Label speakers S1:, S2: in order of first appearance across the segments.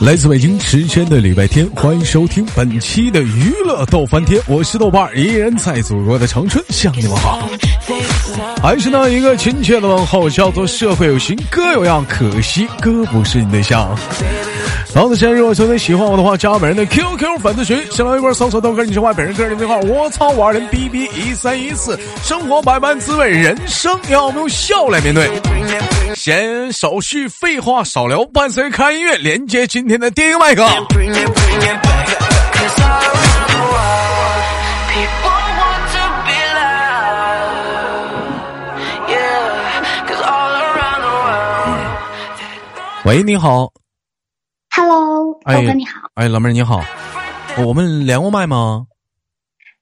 S1: 来自北京时间的礼拜天，欢迎收听本期的娱乐逗翻天，我是豆瓣，依然在祖国的长春向你们好，还是那一个亲切的问候，叫做社会有型哥有样，可惜哥不是你对象。老子，现在如果兄弟喜欢我的话，加本人的 QQ 粉丝群，新浪微博搜索豆哥，你是外本人个人电话，我操五二零 B B 一三一四，生活百般滋味，人生要我们用笑来面对。闲手续废话少聊，伴随看音乐，连接今天的电影麦克。喂，你好。
S2: Hello，豆哥你好。
S1: 哎，老妹儿你好，我们连过麦吗？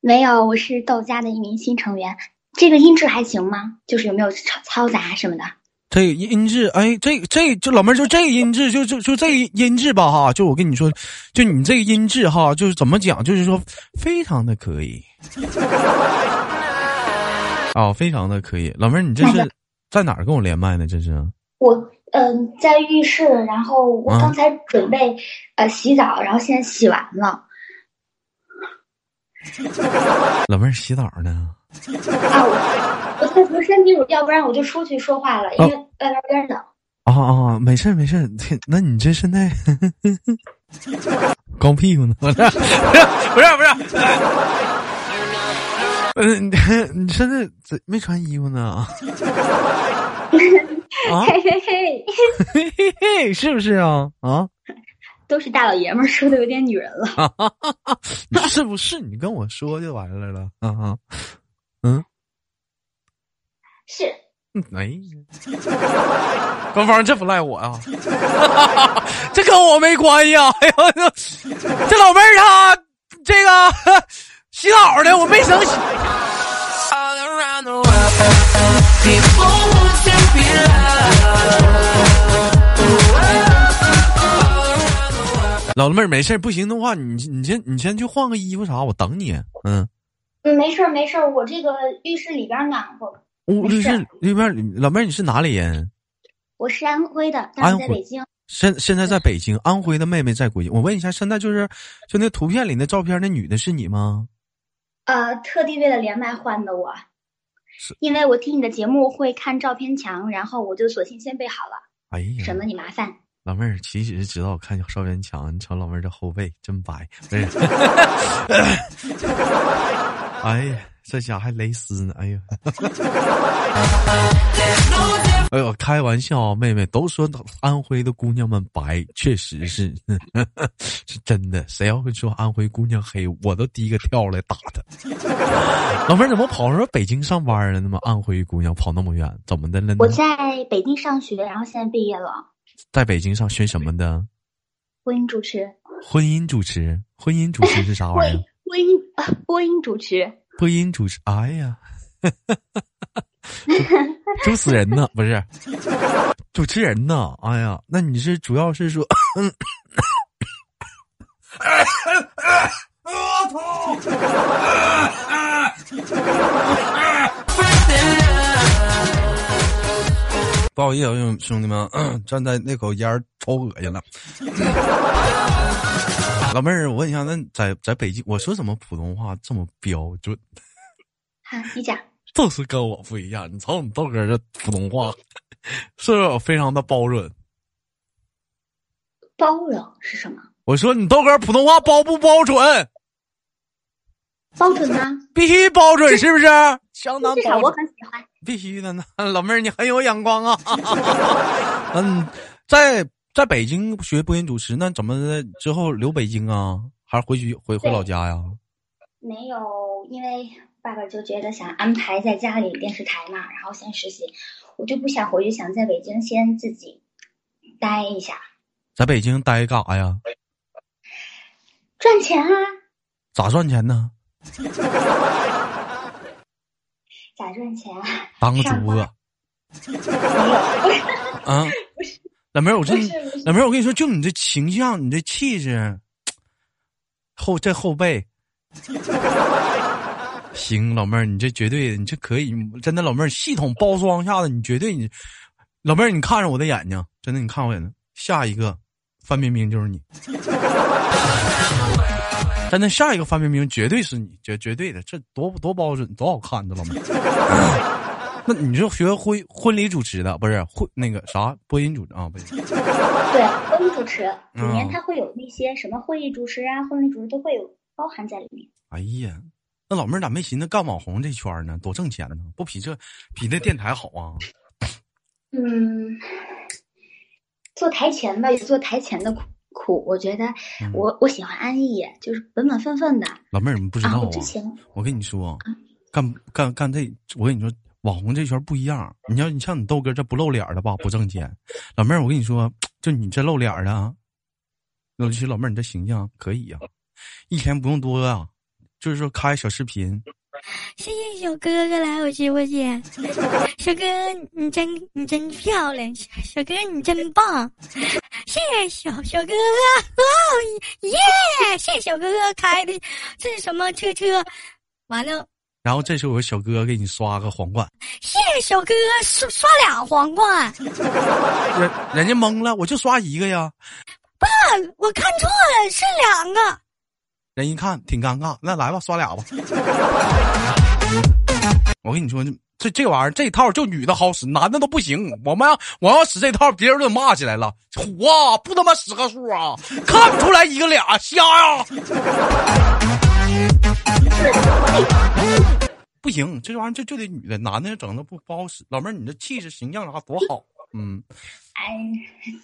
S2: 没有，我是豆家的一名新成员。这个音质还行吗？就是有没有嘈嘈杂什么的？
S1: 这个音质，哎，这这这老妹儿就这个音质，就就就这个音质吧哈，就我跟你说，就你这个音质哈，就是怎么讲，就是说非常的可以。啊、非常的可以，老妹儿，你这是在哪儿跟我连麦呢？这是？
S2: 我嗯、在浴室，然后我刚才准备、呃洗澡，然后现在洗完了。
S1: 老妹儿洗澡呢？
S2: 啊，我我在涂身体乳，要不然我就出去说话了，因为外边有点冷。
S1: 啊啊，没事儿没事儿，那你这现在 光屁股呢？不是不是不是，嗯，你 你现在怎没穿衣服呢？啊，
S2: 嘿嘿嘿，
S1: 嘿嘿嘿，是不是啊？啊，
S2: 都是大老爷们儿，说的有点女人了。
S1: 你是不是？你跟我说就完了了啊啊，嗯，
S2: 是，
S1: 嗯哎，官方这不赖我啊，这跟我没关系啊！哎呦，这老妹儿她这个 洗澡呢，我没生洗。老妹儿没事儿不行的话，你你先你先去换个衣服啥，我等你。嗯，
S2: 嗯，没事儿没事儿，我这个浴室里边暖和。
S1: 屋
S2: 浴
S1: 室里边老妹儿你是哪里人？
S2: 我是安徽的，但是在北京。
S1: 现现在在北京，安徽的妹妹在国际。我问一下，现在就是就那图片里那照片，那女的是你吗？
S2: 呃，特地为了连麦换的我
S1: 是，
S2: 因为我听你的节目会看照片墙，然后我就索性先备好了，
S1: 哎呀，
S2: 省得你麻烦。
S1: 老妹儿，其实知道我看见邵元强，你瞅老妹儿这后背真白，哎呀，这家还蕾丝呢，哎呀，哎呦，开玩笑啊，妹妹都说安徽的姑娘们白，确实是 是真的。谁要会说安徽姑娘黑，我都第一个跳来打她。老妹儿怎么跑到北京上班了那么？安徽姑娘跑那么远，怎么的了呢？
S2: 我在北京上学，然后现在毕业了，
S1: 在北京上学什么的？
S2: 婚姻主持。
S1: 婚姻主持，婚姻主持是啥玩意儿？
S2: 播音啊，播音主持。
S1: 播音主持，哎呀，主死人呢？不是，主持人呢？哎呀，那你是主要是说，不好意思，兄兄弟们，站在那口烟儿抽恶心了。老妹儿，我问一下，那在在北京，我说怎么普通话这么标准？
S2: 好，你讲。
S1: 就是跟我不一样。你瞅你豆哥这普通话，是不是非常的包准？
S2: 包容是什么？
S1: 我说你豆哥普通话包不包准？
S2: 包准呢？
S1: 必须包准，是不是？相当
S2: 至少我，很喜欢。
S1: 必须的呢。老妹儿，你很有眼光啊。嗯，在在北京学播音主持，那怎么之后留北京啊？还是回去回回老家呀？
S2: 没有，因为爸爸就觉得想安排在家里电视台嘛，然后先实习，我就不想回去，想在北京先自己待一下，
S1: 在北京待干啥呀？
S2: 赚钱啊。
S1: 咋赚钱呢？
S2: 咋赚钱啊？
S1: 当个主播啊？老妹儿，我这
S2: 不是不是
S1: 老妹儿，我跟你说，就你这形象，你这气质，后这后背，行，老妹儿，你这绝对，你这可以，真的，老妹儿，系统包装下的，你绝对，你老妹儿，你看着我的眼睛，真的，你看我眼睛，下一个范冰冰就是你，真的，下一个范冰冰绝对是你，绝绝对的，这多多标准，多好看的老妹儿。那你是学婚婚礼主持的，不是婚那个啥播音主啊？不是，
S2: 对婚礼主持，里面
S1: 嗯
S2: 它会有那些什么会议主持啊、婚礼主持都会有包含在里面。
S1: 哎呀，那老妹儿咋没寻思干网红这圈儿呢？多挣钱呢，不比这比那电台好啊？
S2: 嗯，做台前吧，有做台前的苦苦。我觉得
S1: 嗯
S2: 我、我喜欢安逸，就是本本分分的。
S1: 老妹儿，你不知道啊？我跟你说，干干干这，我跟你说，网红这圈不一样。你要你像你豆哥这不露脸儿的吧，不挣钱。老妹儿，我跟你说，就你这露脸儿的啊，尤其老妹儿，你这形象可以呀、一天不用多啊、就是说开小视频，
S3: 谢谢小哥哥来我直播间，小哥你真你真漂亮，小小哥你真棒，谢谢小小哥哥，哇耶！谢谢小哥哥开的这是什么车车？完了，
S1: 然后这时候小哥给你刷个皇冠，
S3: 谢谢小哥哥刷刷俩皇冠，
S1: 人人家懵了，我就刷一个呀。
S3: 爸，我看错了，是两个。
S1: 人一看挺尴尬，那来吧，刷俩吧。我跟你说，这这玩意儿这套就女的好使，男的都不行。我们要我要使这套，别人都得骂起来了。虎啊，不他妈使个数啊，看不出来一个俩，瞎呀、不行，这玩意儿就就得女的，男的整的不不好使。老妹儿，你这气质形象啥多好，嗯。
S2: 哎，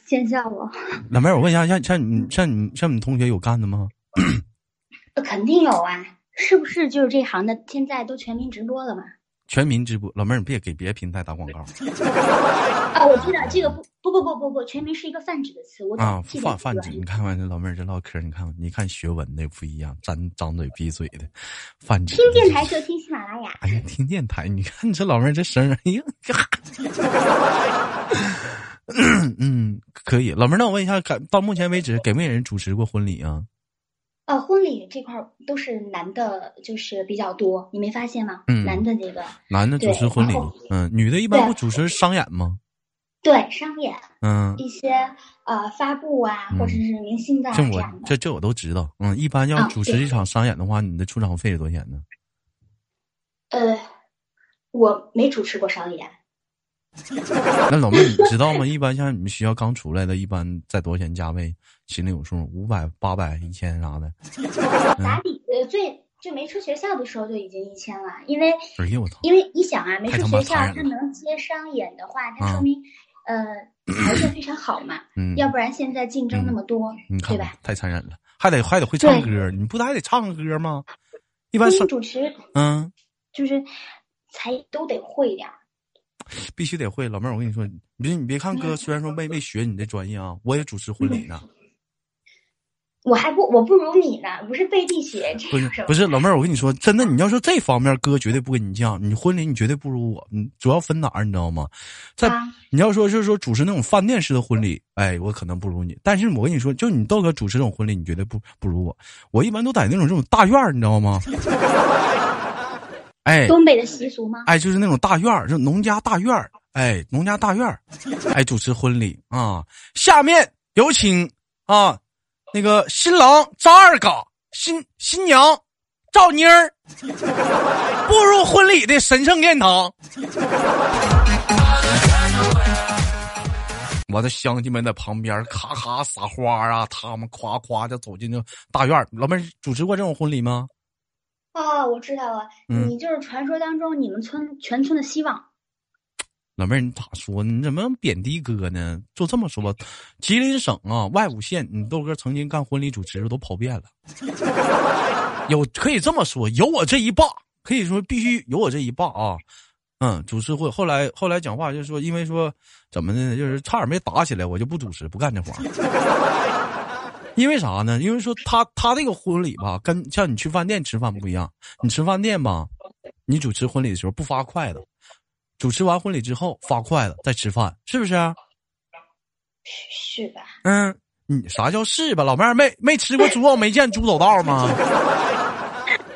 S2: 见笑我，
S1: 老妹儿，我问一下，像像你像你像你同学有干的吗？
S2: 呃肯定有啊，是不是就是这行的现在都全民直播了嘛？
S1: 全民直播，老妹儿，你别给别的平台打广告
S2: 啊，我知道这个不不不不不不，全民是一个泛指的词，我
S1: 啊！泛泛指，你看看这老妹儿这唠嗑，你看你看学文的不一样，张张嘴闭嘴的，泛指。
S2: 听电台就听喜马拉雅。
S1: 哎呀，听电台，你看你这老妹儿这声儿，哎呀，嗯，可以。老妹儿，那我问一下，感到目前为止给没给人主持过婚礼啊？
S2: 呃，婚礼这块儿都是男的，就是比较多，你没发现吗？
S1: 嗯
S2: 男的这个
S1: 男的主持婚礼嗯，女的一般不主持商演吗？
S2: 对商演
S1: 嗯，
S2: 一些呃发布啊，或者是明星的啊
S1: 这我
S2: 这样的。
S1: 这这我都知道。嗯，一般要主持一场商演的话，你的出场费是多少钱呢？
S2: 呃，我没主持过商演，
S1: 那老妹，你知道吗？一般像你们学校刚出来的，一般在多少钱价位？心里有数，五百、八百、一千啥的。
S2: 打底呃最就没出学校的时候就已经一千了，因为
S1: 哎呦我操！
S2: 因为你想啊，没出学校，他能接商演的话，它
S1: 啊
S2: 说明、呃 条件非常好嘛，
S1: 嗯，
S2: 要不然现在竞争那么多，对吧？
S1: 太残忍了，还得还得会唱歌，你不得还得唱个歌吗？一般是
S2: 主持
S1: 嗯，
S2: 就是才都得会点儿。
S1: 必须得会。老妹儿，我跟你说，你别你别看哥，
S2: 嗯
S1: 虽然说没没学你这专业啊，我也主持婚礼呢。
S2: 我还不我不如你呢，不是背地学，这
S1: 不是不是，老妹儿，我跟你说，真的，你要说这方面，哥绝对不跟你犟。你婚礼你绝对不如我，你主要分哪儿，你知道吗？在
S2: 啊
S1: 你要说就是说主持那种饭店式的婚礼，哎，我可能不如你。但是我跟你说，就你豆哥主持这种婚礼，你绝对不不如我。我一般都在那种这种大院儿，你知道吗？哎
S2: 东北的习俗吗？
S1: 哎，就是那种大院儿，就农家大院儿，哎，农家大院儿，哎，主持婚礼啊。下面有请啊，那个新郎张二嘎，新新娘赵妮儿步入婚礼的神圣殿堂。我的乡亲们在旁边咔咔撒花啊，他们夸夸的走进这大院儿。老妹儿主持过这种婚礼吗？
S2: 哦，我知道了，
S1: 嗯
S2: 你就是传说当中你们村全村的希望。
S1: 老妹儿，你咋说呢？你怎么贬低哥呢？就这么说吧，吉林省啊，外五县，你豆哥曾经干婚礼主持都跑遍了。有可以这么说，有我这一霸，可以说必须有我这一霸啊。嗯，主持会后来后来讲话就是说，因为说怎么的呢？就是差点没打起来，我就不主持，不干这活儿。因为啥呢？因为说他他这个婚礼吧，跟像你去饭店吃饭不一样。你吃饭店吧，你主持婚礼的时候不发筷子，主持完婚礼之后发筷子再吃饭，是不是？
S2: 是是吧？
S1: 嗯，你啥叫是吧？老妹儿没没吃过猪肉，没见猪走道吗？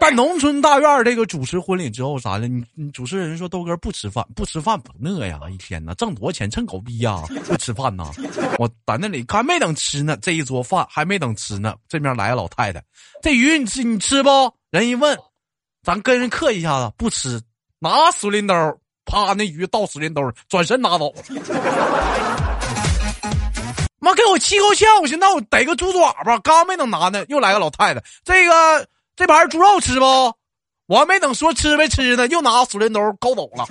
S1: 在农村大院这个主持婚礼之后啥的，你你主持人说豆哥不吃饭，不吃饭不饿呀？一天呐，挣多少钱趁狗逼呀？不吃饭呐？我在那里还没等吃呢，这一桌饭还没等吃呢，这边来个老太太，这鱼你吃你吃不？人一问，咱跟人客一下子，不吃，拿水淋兜，啪，那鱼倒水淋兜，转身拿走。妈给我气够呛！我寻思那我逮个猪爪吧，刚没等拿呢，又来个老太太，这个。这盘猪肉吃不？我还没等说吃没吃呢，又拿水淋兜勾走了。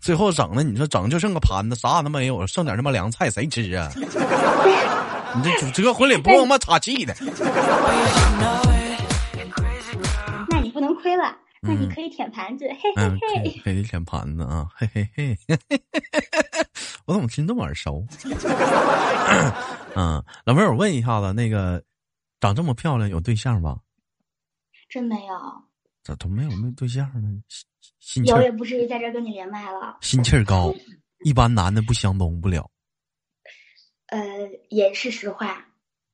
S1: 最后整的，你说整就剩个盘子，啥都没有，剩点他妈凉菜，谁吃啊？你这主持个婚礼不他妈岔气的？
S2: 那你不能亏了。那你可以舔盘子，嘿嘿嘿，
S1: 可以舔盘子啊，嘿嘿嘿，我怎么听这么耳熟？嗯，老妹儿，我问一下子，那个长这么漂亮，有对象吧？
S2: 真没有。
S1: 咋都没有没对象呢？心
S2: 有也不至于在这跟你连麦了。
S1: 心气儿高，一般男的不相中不了。
S2: 呃，也是实话。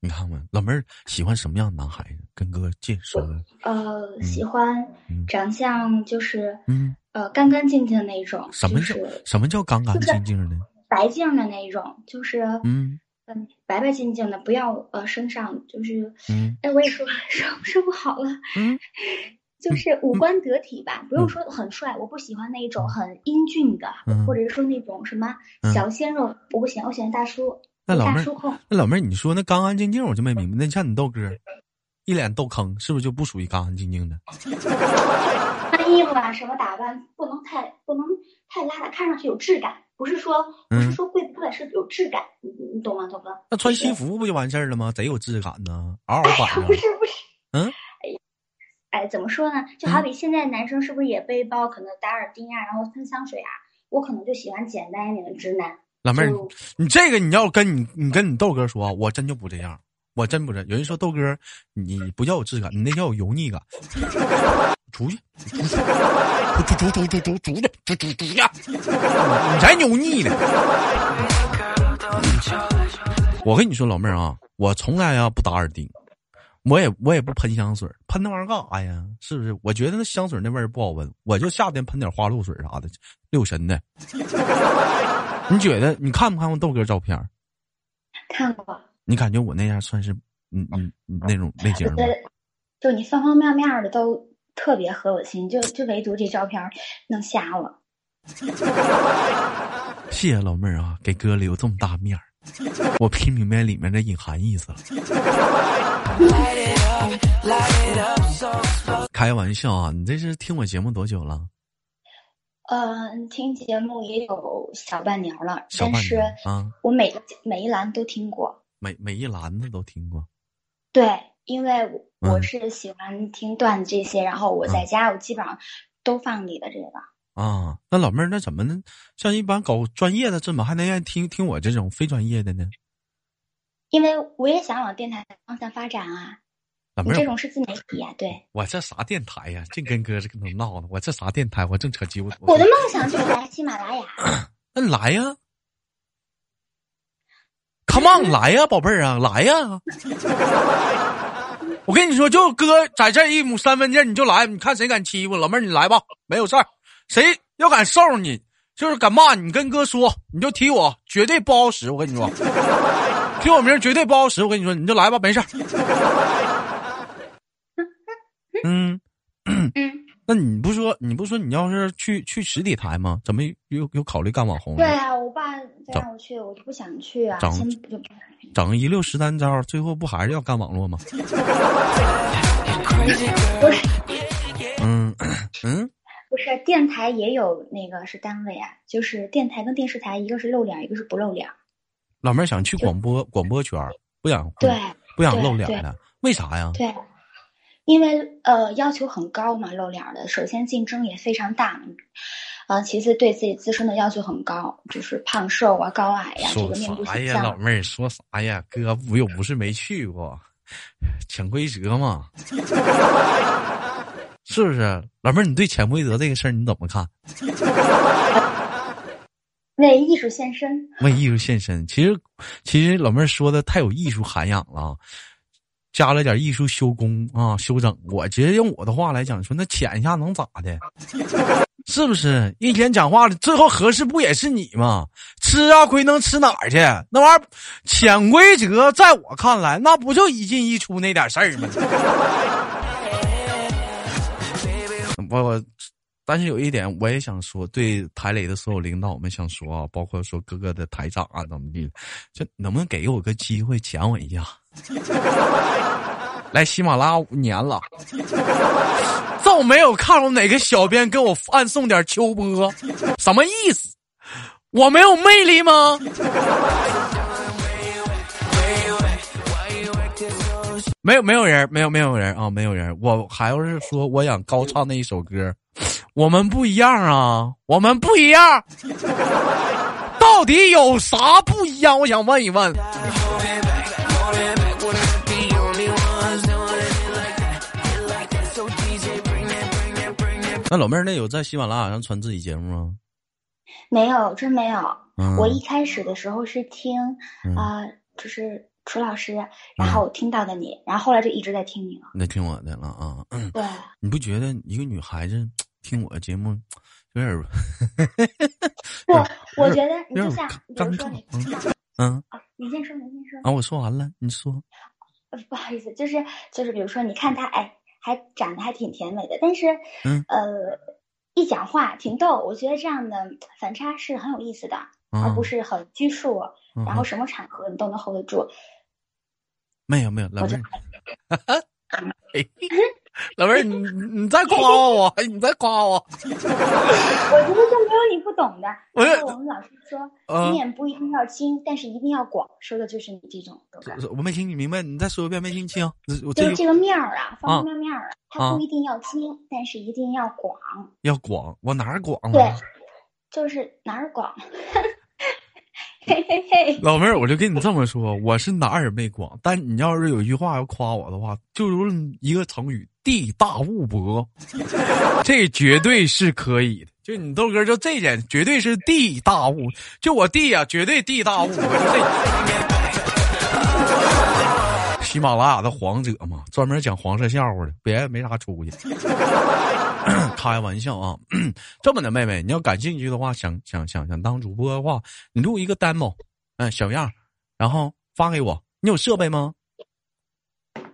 S1: 你看看，老妹儿喜欢什么样的男孩子？跟哥介绍。
S2: 呃，喜欢长相就是嗯呃干干净净的那种。
S1: 什么叫什么叫干干净净的？
S2: 白净的那种，就是嗯嗯白白净净的，不要呃身上就是嗯哎我也说说说不好了嗯，就是五官得体吧，不用说很帅，我不喜欢那种很英俊的，或者是说那种什么小鲜肉，我不喜欢，我喜欢大叔。
S1: 那老妹儿，那老妹儿，你说那干干净净，我就没明白。那像你豆哥，一脸豆坑，是不是就不属于干干净净的？
S2: 穿衣服啊，什么打扮，不能太不能太邋遢，看上去有质感。不是说不是说贵不贵，是有质感。你你懂吗，豆哥？
S1: 那穿西服不就完事儿了吗？贼有质感呢，嗷嗷板
S2: 不是不是，嗯，哎呀，哎，怎么说呢？就好比现在男生是不是也背包，可能打耳钉啊，然后喷香水啊？我可能就喜欢简单一点的直男。
S1: 老妹儿，你这个你要跟你你跟你豆哥说，我真就不这样，我真不是。有人说豆哥，你不叫有质感，你那叫有油腻感。出去，出去，出出出出出出去，出出出去，你才油腻呢。我跟你说，老妹儿啊，我从来啊不打耳钉，我也我也不喷香水，喷那玩意儿干啥呀？是不是？我觉得那香水那味儿不好闻，我就夏天喷点花露水啥的，六神的。你觉得你看不看过豆哥照片？
S2: 看过。
S1: 你感觉我那样算是嗯嗯那种类型吗？
S2: 就你方方面面的都特别合我心，就就唯独这照片弄瞎了。
S1: 谢谢老妹儿啊，给哥留这么大面儿，我听明白里面的隐含意思了。开玩笑啊，你这是听我节目多久了？
S2: 嗯，听节目也有小半年了，但是啊，我每个每一栏都听过，
S1: 每每一栏子都听过。
S2: 对，因为我是喜欢听段子这些，然后我在家我基本上都放你的这个。
S1: 啊，那老妹儿，那怎么呢？像一般搞专业的，怎么还能愿意听听我这种非专业的呢？
S2: 因为我也想往电台方向发展啊。你这种是自媒体呀？对，
S1: 我这啥电台呀？净跟哥这个能闹呢？我这啥电台？我正扯鸡巴。
S2: 我的梦想就是来喜马拉雅。
S1: 那你来呀！Come on，来呀，宝贝儿啊，来呀！我跟你说，就哥在这一亩三分地，你就来，你看谁敢欺负老妹儿？你来吧，没有事儿。谁要敢收拾你，就是敢骂你，跟哥说，你就提我，绝对不好使。我跟你说，提我名绝对不好使。我跟你说，你就来吧，没事儿。嗯嗯，那你不说，你不说，你要是去去实体台吗？怎么又又考虑干网红？
S2: 对啊，我爸再让我去，我就不想去啊。整
S1: 整一溜十三招，最后不还是要干网络吗？
S2: 不是，
S1: 嗯嗯，
S2: 不是，电台也有那个是单位啊，就是电台跟电视台，一个是露脸，一个是不露脸。
S1: 老妹儿想去广播广播圈，不想
S2: 对，
S1: 不想露脸的，为啥呀？
S2: 对。因为呃要求很高嘛，露脸的，首先竞争也非常大，啊，其次对自己自身的要求很高，就是胖瘦啊、高矮呀，这个面部形
S1: 象。老妹儿说啥呀？哥，我又不是没去过，潜规则嘛。是不是？老妹儿，你对潜规则这个事儿你怎么看？
S2: 为艺术献身，
S1: 为艺术献身。其实，其实老妹儿说的太有艺术涵养了，加了点艺术修工啊，修整。我觉得用我的话来讲，说那潜一下能咋的？是不是？一天讲话的最后合适不也是你吗？吃啊，亏能吃哪儿去？那玩意儿潜规则，在我看来，那不就一进一出那点事儿吗？我，但是有一点我也想说，对台里的所有领导们想说啊，包括说各个的台长啊，怎么地，就能不能给我个机会讲我一下？来喜马拉雅五年了，就没有看过哪个小编给我暗送点秋波，什么意思？我没有魅力吗？没有没有人，没有没有人啊，没有人。我还要是说，我想高唱那一首歌，我们不一样啊，我们不一样，到底有啥不一样？我想问一问。那老妹儿，那有在喜马拉雅上传自己节目吗？
S2: 没有，真没有。我一开始的时候是听啊，就是楚老师，然后听到的你，然后后来就一直在听你了。
S1: 那听我的了啊？
S2: 对。
S1: 你不觉得一个女孩子听我的节目有点？
S2: 不，我觉得你就像，比如说你，嗯，你先说，你先说。
S1: 啊，我说完了，你说。
S2: 不好意思，就是就是，比如说，你看他，哎。还长得还挺甜美的，但是，呃，一讲话挺逗。我觉得这样的反差是很有意思的，而不是很拘束。然后什么场合你都能 hold 得住。
S1: 没有没有，老妹儿。老妹儿，你你再夸我，你再夸我。我 觉
S2: 得 就没有你不懂的。然后我们老师说，面不一定要轻，但是一定要广，说的就是你这种。
S1: 我没听你明白，你再说一遍，没听清。
S2: 就是这个面儿啊，方方面面儿，它不一定要轻，但是一定要广。
S1: 要广，我哪儿广？
S2: 对，就是哪儿广。嘿嘿，
S1: 老妹儿，我就跟你这么说，我是哪儿也没广，但你要是有一句话要夸我的话，就如一个成语“地大物博”，这绝对是可以的。就你豆哥，就这点绝对是地大物，就我弟呀，绝对地大物博。喜马拉雅的黄者嘛，专门讲黄色笑话的，别没啥出息。开玩笑啊！这么的，妹妹，你要感兴趣的话，想想想想当主播的话，你录一个 demo，嗯，小样，然后发给我。你有设备吗？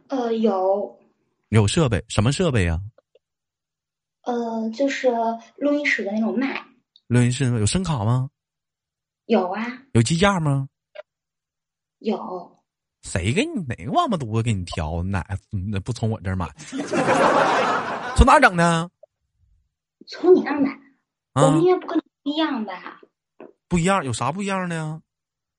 S2: 呃，有。
S1: 有设备？什么设备呀？
S2: 呃，就是录音室的那种麦。
S1: 录音室有声卡吗？
S2: 有啊。
S1: 有机架吗？
S2: 有。
S1: 谁给你哪个王八犊子给你挑？哪那不从我这儿买？从哪整的？
S2: 从你那儿买，我们应该不跟你不一样吧？
S1: 不一样，有啥不一样的呀？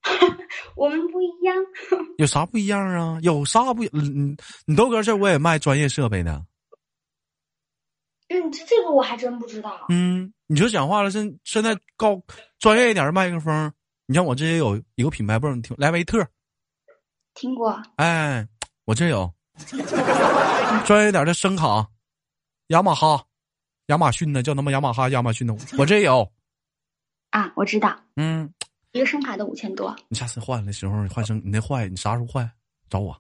S2: 我们不一样。
S1: 有啥不一样啊？有啥不？嗯，你豆哥这我也卖专业设备的。
S2: 嗯，这这个我还真不知道。
S1: 嗯，你就讲话了，现现在高专业一点的麦克风，你像我这也有一个品牌，不知道你听莱维特。
S2: 听过。
S1: 哎，我这有 专业点的声卡，雅马哈。亚马逊呢叫他妈雅马哈，亚马逊的我这有
S2: 啊，我知道，
S1: 嗯，
S2: 一个声卡都五千多。
S1: 你下次换的时候换声，你那坏，你啥时候换？找我，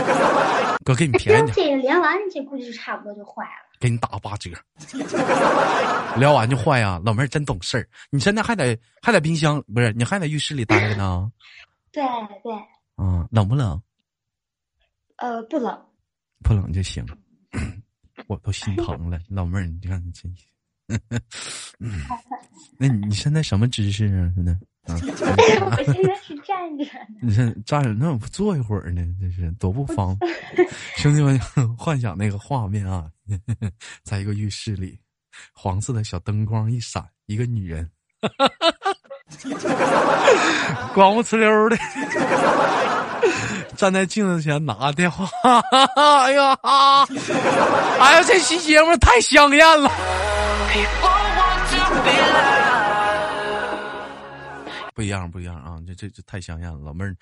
S1: 哥给你便宜
S2: 点。这连完这估计就差不多就坏了，
S1: 给你打个八折。聊完就坏呀，老妹儿真懂事儿。你现在还在还在冰箱不是？你还在浴室里待着
S2: 呢？对对。
S1: 嗯，冷不冷？
S2: 呃，不冷。
S1: 不冷就行。我都心疼了，老妹儿，你看你真，嗯，那你现在什么姿势啊？现在
S2: 啊？我现在是站着。
S1: 你这站着，那我不坐一会儿呢？这是多不方便。兄弟们，幻想那个画面啊，在一个浴室里，黄色的小灯光一闪，一个女人，光不呲溜的。站在镜子前拿电话，哎呀，哎呀，这期节目太香艳了，不一样，不一样啊！这这这太香艳了，老妹儿。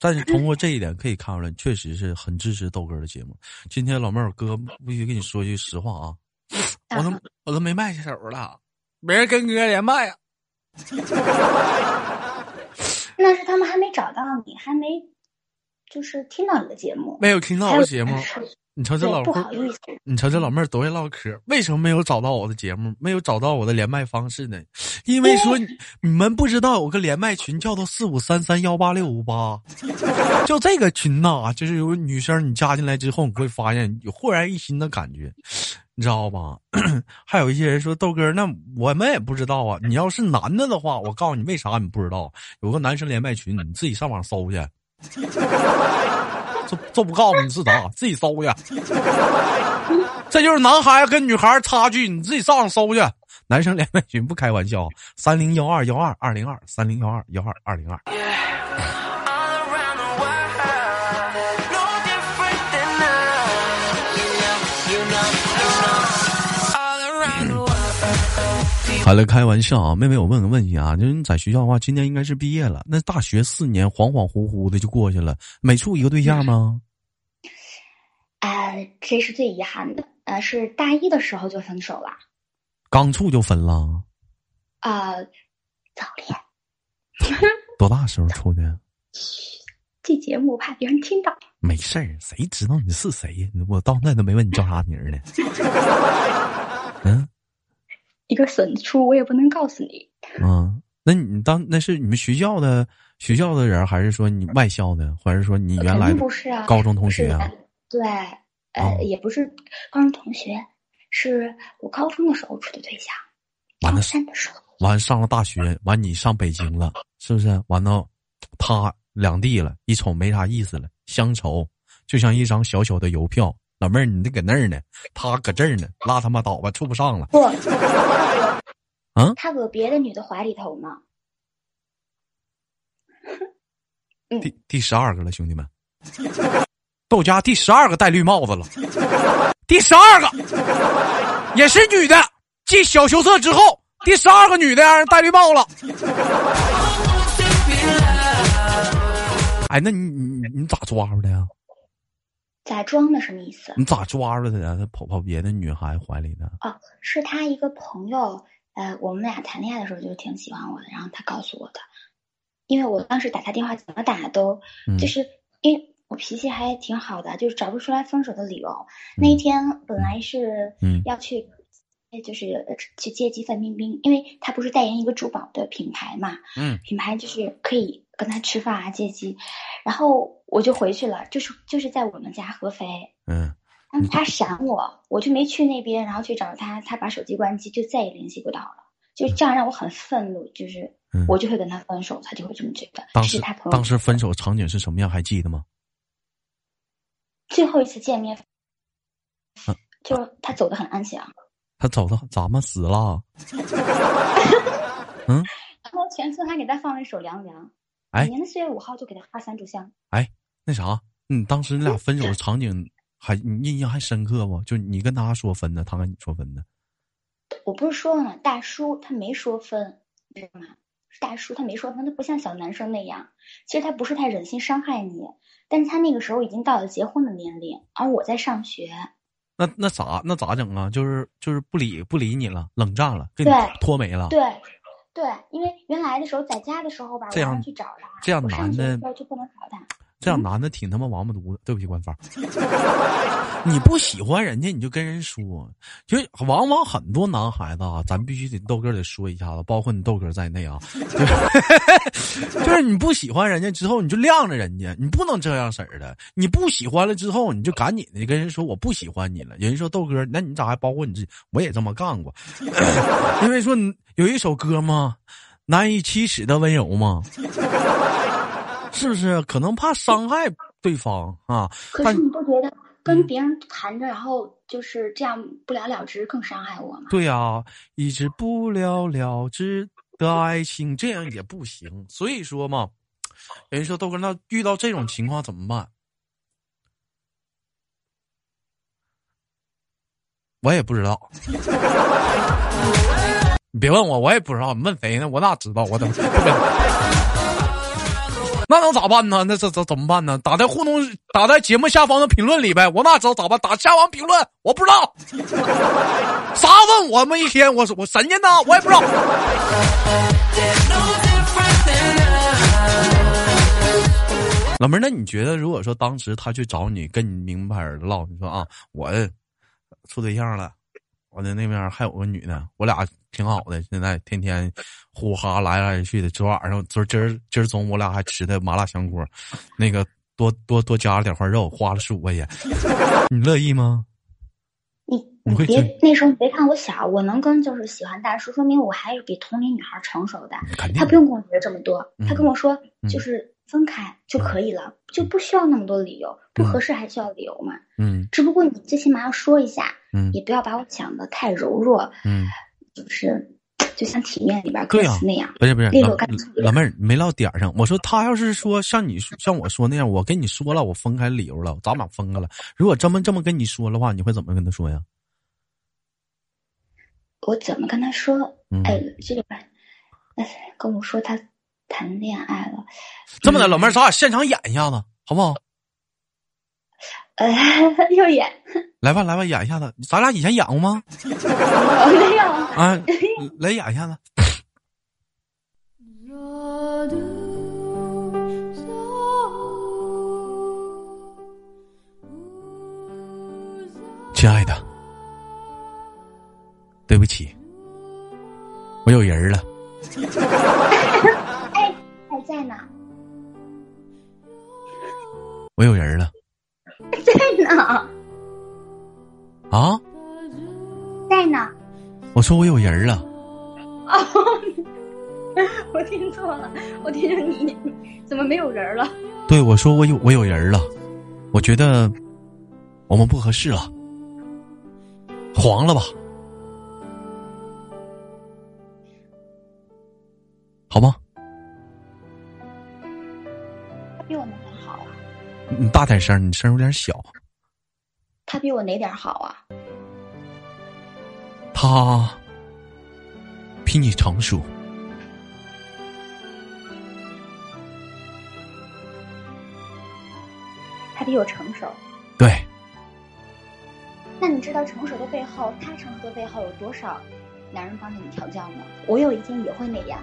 S1: 但是通过这一点可以看出来，确实是很支持豆哥的节目。今天老妹儿哥必须跟你说句实话啊，我都我都没麦手了，没人跟哥连麦啊。
S2: 那是他们还没找到你，还没就是听到你的节目，
S1: 没有听到我的节目。你瞅这老
S2: 不好意思，
S1: 你瞅这老妹儿多会唠嗑，为什么没有找到我的节目，没有找到我的连麦方式呢？因为说你们不知道有个连麦群叫做四五三三幺八六五八，就这个群呐，就是有女生你加进来之后，你会发现有焕然一新的感觉，你知道吧？还有一些人说豆哥，那我们也不知道啊。你要是男的的话，我告诉你为啥你不知道？有个男生连麦群，你自己上网搜去。这这不告诉你是啥，自己搜去。这就是男孩跟女孩差距，你自己上网搜去。男生连麦群不开玩笑，三零幺二幺二二零二三零幺二幺二二零二。好了，开玩笑啊，妹妹，我问个问题啊，就是你在学校的话，今年应该是毕业了，那大学四年恍恍惚惚的就过去了，没处一个对象吗？
S2: 呃，这是最遗憾的，呃，是大一的时候就分手了。
S1: 刚处就分了？
S2: 啊，早恋。
S1: 多大时候处的？
S2: 这节目怕别人听到。
S1: 没事儿，谁知道你是谁呀？我到那都没问你叫啥名呢。嗯。
S2: 一个损出，我也不能告诉你。
S1: 嗯，那你当那是你们学校的学校的人，还是说你外校的，还是说你原来
S2: 不是啊？
S1: 高中同学
S2: 啊？对，呃，也不是高中同学，是我高中的时候处的对象。
S1: 完了，
S2: 三的时候，
S1: 完上了大学，完你上北京了，是不是？完了，他两地了，一瞅没啥意思了，乡愁就像一张小小的邮票。老妹儿，你这搁那儿呢，他搁这儿呢，拉他妈倒吧，处不上了。
S2: 不，
S1: 嗯，
S2: 他搁别的女的怀里头呢。
S1: 第第十二个了，兄弟们，豆家第十二个戴绿帽子了，第十二个也是女的，继小羞涩之后，第十二个女的让人戴绿帽了。哎，那你你你咋抓住的呀？
S2: 咋装的？什么意思？
S1: 你咋抓住的呀？他跑跑别的女孩怀里的？
S2: 哦，是他一个朋友。呃，我们俩谈恋爱的时候就挺喜欢我的，然后他告诉我的。因为我当时打他电话怎么打都，就是因为我脾气还挺好的，就是找不出来分手的理由。那一天本来是要去，就是去接机范冰冰，因为他不是代言一个珠宝的品牌嘛。
S1: 嗯。
S2: 品牌就是可以跟他吃饭啊，接机，然后。我就回去了，就是就是在我们家合肥。
S1: 嗯，
S2: 他闪我，我就没去那边，然后去找他，他把手机关机，就再也联系不到了。就这样让我很愤怒，就是我就会跟他分手，他就会这么觉得。
S1: 当时
S2: 他
S1: 当时分手场景是什么样？还记得吗？
S2: 最后一次见面，就他走的很安详。
S1: 他走的咋么死了？嗯。
S2: 然后全村还给他放了一首《凉凉》。
S1: 哎，
S2: 年的四月五号就给他发三炷香。
S1: 哎。那啥，嗯，当时你俩分手的场景还你印象还深刻不？就你跟他说分的，他跟你说分的。
S2: 我不是说了吗？大叔他没说分，知道吗？大叔他没说分，他不像小男生那样。其实他不是太忍心伤害你，但是他那个时候已经到了结婚的年龄，而我在上学。
S1: 那那咋那咋整啊？就是就是不理不理你了，冷战了，给你拖没了。
S2: 对对，因为原来的时候在家的时候吧，
S1: 这样
S2: 去找他，
S1: 这样男的
S2: 就不能找他。
S1: 这样男的挺他妈王八犊子，对不起官方。你不喜欢人家，你就跟人说。就往往很多男孩子啊，咱必须得豆哥得说一下子，包括你豆哥在内啊，就是你不喜欢人家之后，你就晾着人家，你不能这样式儿的。你不喜欢了之后，你就赶紧的跟人说我不喜欢你了。有人说豆哥，那你咋还包括你自己？我也这么干过，因为说有一首歌嘛，难以启齿的温柔嘛。是不是可能怕伤害对方啊？
S2: 可是你不觉得跟别人谈着，然后就是这样不了了之更伤害我吗？
S1: 对呀，一直不了了之的爱情这样也不行。所以说嘛，人说豆哥，那遇到这种情况怎么办？我也不知道，你别问我，我也不知道。你问谁呢？我哪知道？我怎么？那能咋办呢？那这这怎么办呢？打在互动，打在节目下方的评论里呗。我哪知道咋办？打下方评论，我不知道。啥问我们一天？我我神仙呢？我也不知道。老妹儿，那你觉得，如果说当时他去找你，跟你明白唠，你说啊，我处对象了，我的那边还有个女的，我俩挺好的，现在天天呼哈来来去的。昨晚上，昨今儿今儿中午我俩还吃的麻辣香锅，那个多多多加了点块肉，花了十五块钱，你乐意吗？
S2: 你你别那时候你别看我小，我能跟就是喜欢大叔，说明我还是比同龄女孩成熟的。他不用跟我学这么多，他跟我说就是。分开就可以了，就不需要那么多理由。不合适还需要理由嘛？嗯，只不过你最起码要说一下，嗯，也不要把我讲的太柔弱，嗯，就是就像体面里边歌词那样，
S1: 不是不是，老妹儿没唠点上。我说他要是说像你像我说那样，我跟你说了，我分开理由了，早晚分开了。如果这么这么跟你说的话，你会怎么跟他说呀？
S2: 我怎么跟他说？哎，这个，哎，跟我说他。谈恋爱了，
S1: 这么的，老妹儿，咱俩现场演一下子，好不好？
S2: 呃，又演。
S1: 来吧，来吧，演一下子。咱俩以前演过吗？
S2: 没有。
S1: 啊，来演一下子。亲爱的，对不起，我有人了。
S2: 在呢，
S1: 我有人了。
S2: 在呢。
S1: 啊？
S2: 在呢。
S1: 我说我有人了。
S2: 哦，我听错了，我听着你怎么没有人了？
S1: 对，我说我有我有人了，我觉得我们不合适了，黄了吧？好吗？你大点声，你声有点小。
S2: 他比我哪点好啊？
S1: 他比你成熟。
S2: 他比我成熟。
S1: 对。
S2: 那你知道成熟的背后，他成熟的背后有多少男人帮着你调教吗？我有一天也会那样。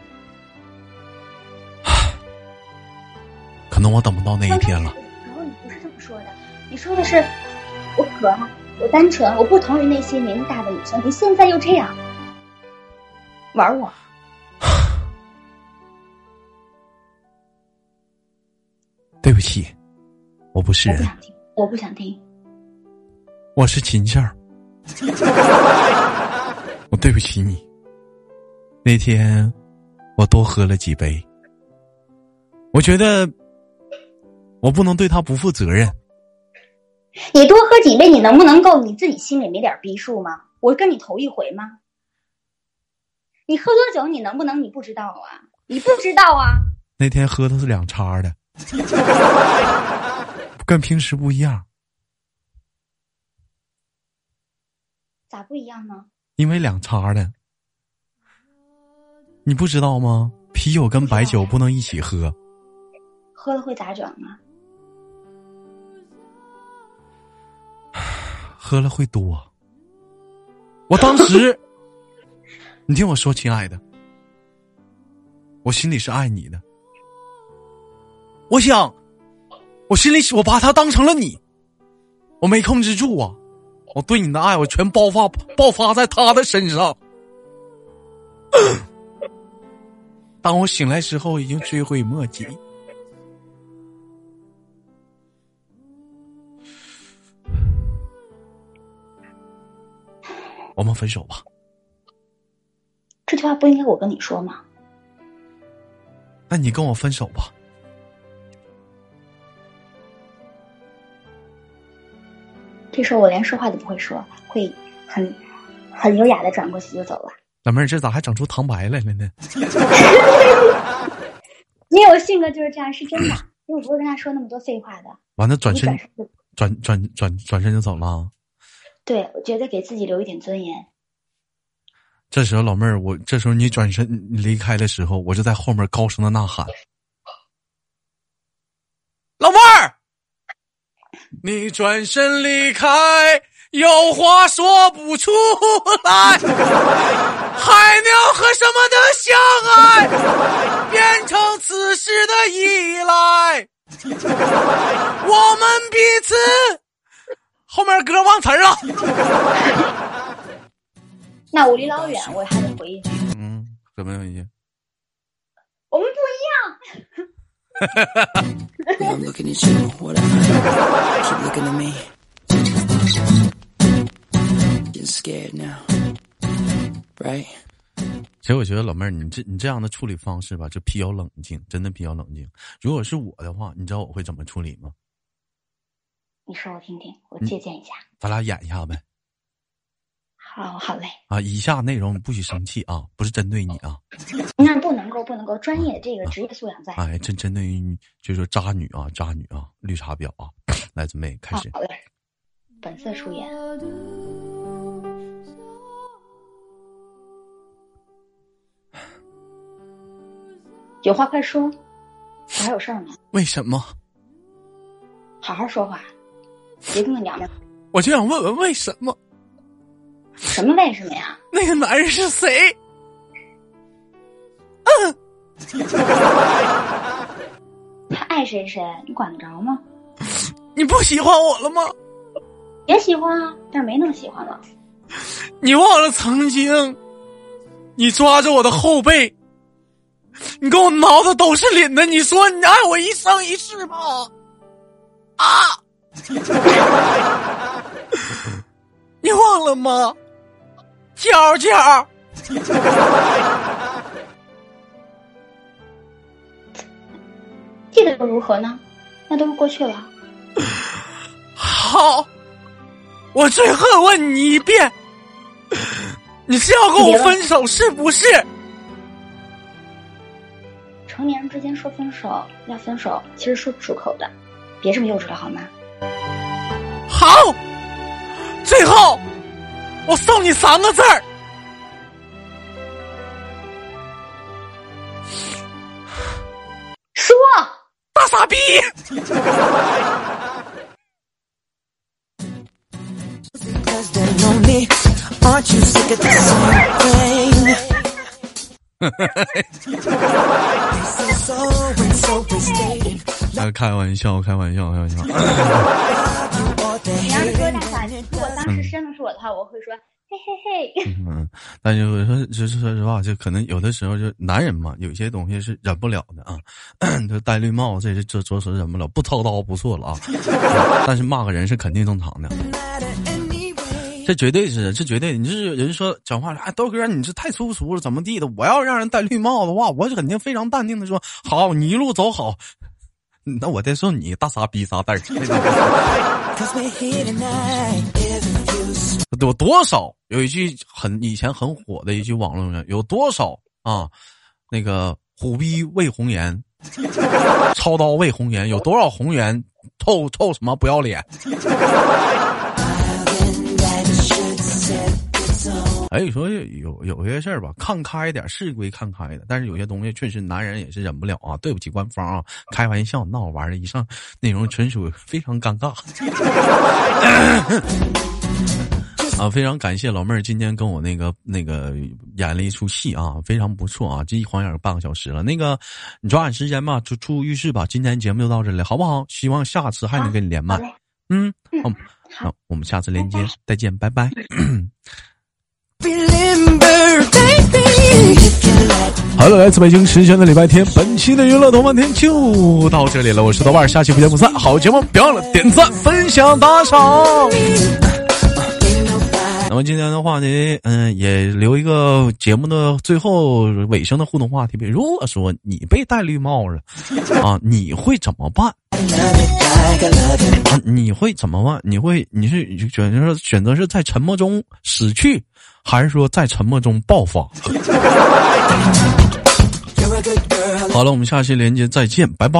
S1: 可能我等不到那一天了。
S2: 说的，你说的是我可爱，我单纯，我不同于那些年龄大的女生。你现在又这样玩我，
S1: 对不起，我不是人，
S2: 我不想听，
S1: 我是秦儿，我对不起你。那天我多喝了几杯，我觉得。我不能对他不负责任。
S2: 你多喝几杯，你能不能够你自己心里没点逼数吗？我跟你头一回吗？你喝多酒，你能不能你不知道啊？你不知道啊？
S1: 那天喝的是两叉的，跟平时不一样。
S2: 咋不一样呢？
S1: 因为两叉的，你不知道吗？啤酒跟白酒不能一起喝。
S2: 喝了会咋整啊？
S1: 喝了会多，我当时，你听我说，亲爱的，我心里是爱你的。我想，我心里我把他当成了你，我没控制住啊！我对你的爱，我全爆发爆发在他的身上。当我醒来时候，已经追悔莫及。我们分手吧。
S2: 这句话不应该我跟你说吗？
S1: 那你跟我分手吧。
S2: 这时候我连说话都不会说，会很很优雅的转过去就走了。
S1: 老妹儿，这咋还整出旁白来了呢？
S2: 因为我性格就是这样，是真的。因为我不会跟他说那么多废话的。
S1: 完了，转身转转转转身就走了。
S2: 对，我觉得给自己留一点尊严。
S1: 这时候，老妹儿，我这时候你转身离开的时候，我就在后面高声的呐喊：“老妹儿，你转身离开，有话说不出来，海鸟和什么的相爱，变成此时的依赖？我们彼此。后面歌忘词儿了。
S2: 那我离老远，我还得回一句。
S1: 嗯，怎么回去？
S2: 我们不一样。
S1: 其 实我觉得老妹儿，你这你这样的处理方式吧，就比较冷静，真的比较冷静。如果是我的话，你知道我会怎么处理吗？
S2: 你说我听听，我借鉴一下。
S1: 咱俩演一下呗。
S2: 好好嘞。
S1: 啊，以下内容不许生气啊，不是针对你啊。
S2: 那不能够，不能够，专业这个职业素养在。
S1: 哎，针针对于就是说渣女啊，渣女啊，绿茶婊啊，来准备开始。
S2: 好嘞，本色出演。有话快说，我还有事儿呢。
S1: 为什么？
S2: 好好说话。别跟个娘们！
S1: 我就想问问为什么？
S2: 什么为什么呀？
S1: 那个男人是谁？嗯，
S2: 他爱谁谁，你管得着吗？
S1: 你不喜欢我了吗？
S2: 也喜欢啊，但是没那么喜欢了。
S1: 你忘了曾经，你抓着我的后背，你给我挠的都是脸的，你说你爱我一生一世吗？啊！你忘了吗，娇娇？
S2: 记得又如何呢？那都是过去了。
S1: 好，我最后问你一遍，你是要跟我分手是不是？
S2: 成年人之间说分手要分手，其实说不出口的，别这么幼稚了好吗？
S1: 好，最后我送你三个字儿，
S2: 说。
S1: 大傻逼。开玩笑，开玩笑，开玩笑。
S2: 你要是说大傻，如果当时真的是我的话，我会说嘿嘿嘿。嗯，
S1: 但是我说，就是说实话，就可能有的时候就男人嘛，有些东西是忍不了的啊。就戴绿帽，这是这着实忍不了，不操刀不错了啊。但是骂个人是肯定正常的。这绝对是，这绝对。你是人说讲话，哎，豆哥，你这太粗俗了，怎么地的？我要让人戴绿帽的话，我肯定非常淡定的说，好，你一路走好。那我再送你大傻逼啥袋儿？有多少？有一句很以前很火的一句网络语，有多少啊？那个虎逼为红颜，操刀为红颜，有多少红颜臭臭什么不要脸？哎，你说有有些事儿吧，看开点是归看开的，但是有些东西确实男人也是忍不了啊。对不起，官方啊，开玩笑，闹玩的，以上内容纯属非常尴尬。啊，非常感谢老妹儿今天跟我那个那个演了一出戏啊，非常不错啊，这一晃眼半个小时了。那个你抓紧时间吧，出出浴室吧。今天节目就到这里，好不好？希望下次还能跟你连麦。嗯，好，好，我们下次连接再见，拜拜。好了，来自北京时间的礼拜天，本期的娱乐多半天就到这里了。我是豆瓣，下期不见不散。好节目，别忘了点赞、分享、打赏。那么今天的话呢，嗯，也留一个节目的最后尾声的互动话题。如果说你被戴绿帽了啊，你会怎么办？啊，你会怎么办？你会你是选择选择是在沉默中死去？还是说在沉默中爆发？好了，我们下期连接再见，拜拜。